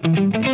母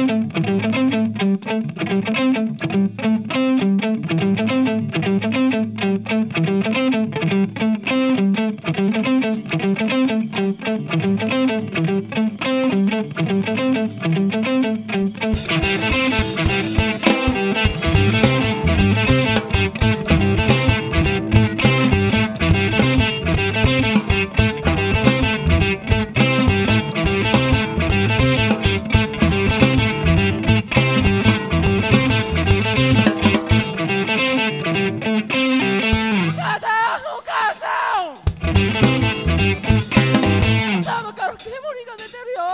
煙が出てるよ。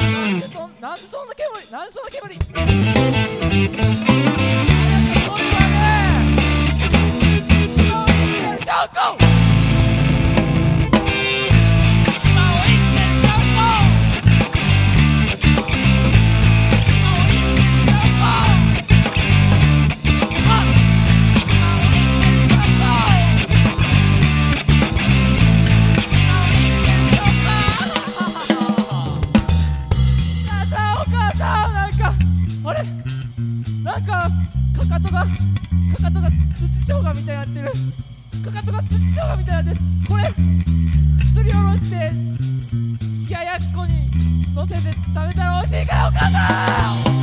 なんでそなんでそんな煙なんでそんな煙？これはねなんかかかとがかかとが土生姜みたいになってるかかとが土生姜みたいになってるこれすりおろして冷ややっこにのせて食べたら美味しいからお母さん！